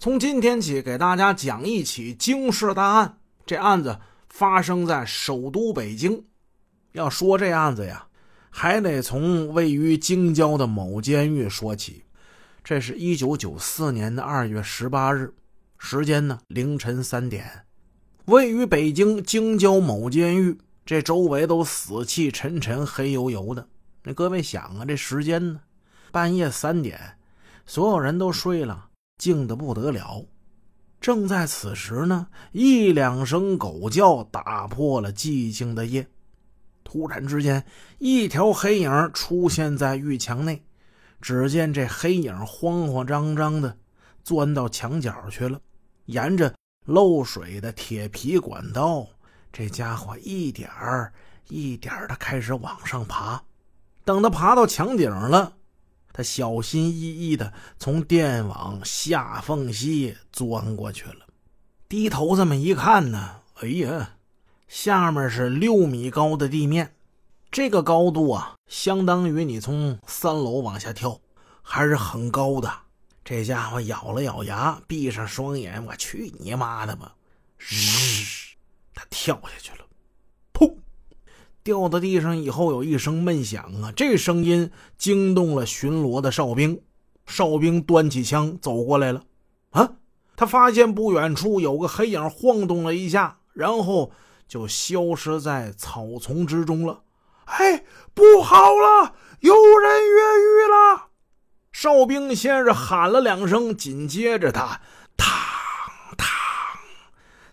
从今天起，给大家讲一起惊世大案。这案子发生在首都北京。要说这案子呀，还得从位于京郊的某监狱说起。这是一九九四年的二月十八日，时间呢凌晨三点，位于北京京郊某监狱。这周围都死气沉沉、黑油油的。那各位想啊，这时间呢，半夜三点，所有人都睡了。静得不得了，正在此时呢，一两声狗叫打破了寂静的夜。突然之间，一条黑影出现在狱墙内。只见这黑影慌慌张张的钻到墙角去了，沿着漏水的铁皮管道，这家伙一点儿一点儿的开始往上爬。等他爬到墙顶了。他小心翼翼地从电网下缝隙钻过去了，低头这么一看呢，哎呀，下面是六米高的地面，这个高度啊，相当于你从三楼往下跳，还是很高的。这家伙咬了咬牙，闭上双眼，我去你妈的吧！日，他跳下去了，噗。掉到地上以后，有一声闷响啊！这声音惊动了巡逻的哨兵。哨兵端起枪走过来了。啊，他发现不远处有个黑影晃动了一下，然后就消失在草丛之中了。哎，不好了，有人越狱了！哨兵先是喊了两声，紧接着他，嘡嘡，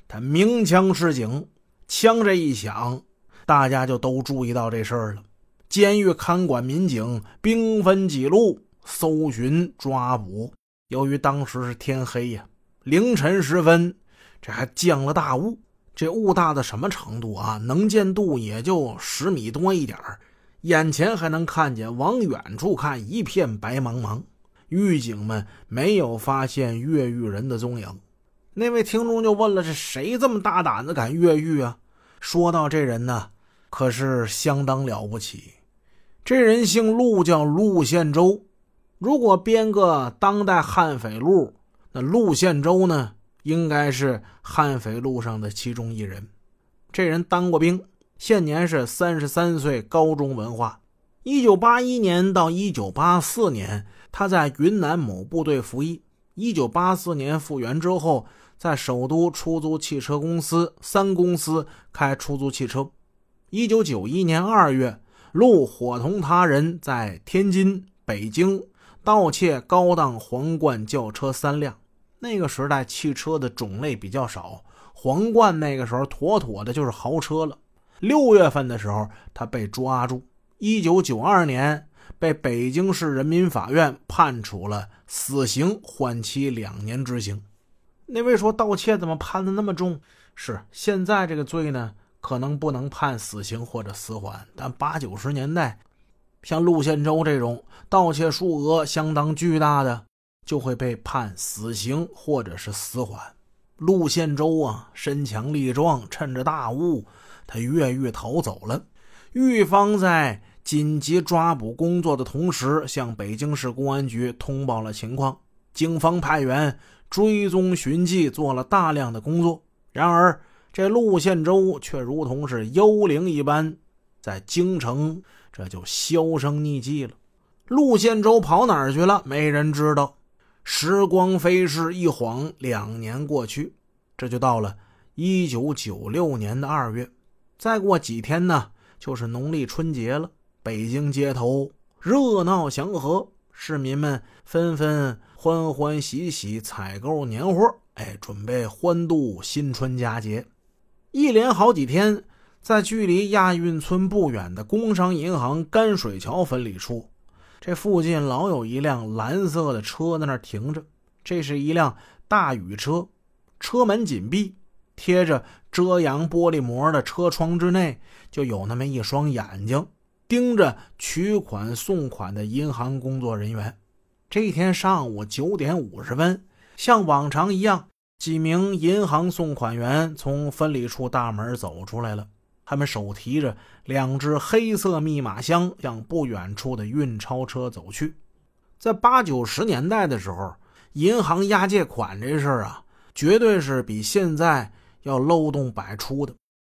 他鸣枪示警，枪这一响。大家就都注意到这事儿了。监狱看管民警兵分几路搜寻抓捕。由于当时是天黑呀，凌晨时分，这还降了大雾。这雾大到什么程度啊？能见度也就十米多一点眼前还能看见，往远处看一片白茫茫。狱警们没有发现越狱人的踪影。那位听众就问了：是谁这么大胆子敢越狱啊？说到这人呢？可是相当了不起，这人姓陆，叫陆宪洲。如果编个当代悍匪录，那陆宪洲呢，应该是悍匪路上的其中一人。这人当过兵，现年是三十三岁，高中文化。一九八一年到一九八四年，他在云南某部队服役。一九八四年复员之后，在首都出租汽车公司三公司开出租汽车。一九九一年二月，陆伙同他人在天津、北京盗窃高档皇冠轿车三辆。那个时代汽车的种类比较少，皇冠那个时候妥妥的就是豪车了。六月份的时候，他被抓住。一九九二年，被北京市人民法院判处了死刑，缓期两年执行。那位说盗窃怎么判的那么重？是现在这个罪呢？可能不能判死刑或者死缓，但八九十年代，像陆宪洲这种盗窃数额相当巨大的，就会被判死刑或者是死缓。陆宪洲啊，身强力壮，趁着大雾，他越狱逃走了。狱方在紧急抓捕工作的同时，向北京市公安局通报了情况。警方派员追踪寻迹，做了大量的工作。然而，这陆宪洲却如同是幽灵一般，在京城这就销声匿迹了。陆宪洲跑哪儿去了？没人知道。时光飞逝，一晃两年过去，这就到了一九九六年的二月。再过几天呢，就是农历春节了。北京街头热闹祥和，市民们纷纷欢欢喜喜采购年货，哎，准备欢度新春佳节。一连好几天，在距离亚运村不远的工商银行甘水桥分理处，这附近老有一辆蓝色的车在那停着。这是一辆大雨车，车门紧闭，贴着遮阳玻璃膜的车窗之内，就有那么一双眼睛盯着取款送款的银行工作人员。这天上午九点五十分，像往常一样。几名银行送款员从分理处大门走出来了，他们手提着两只黑色密码箱，向不远处的运钞车走去。在八九十年代的时候，银行押借款这事儿啊，绝对是比现在要漏洞百出的。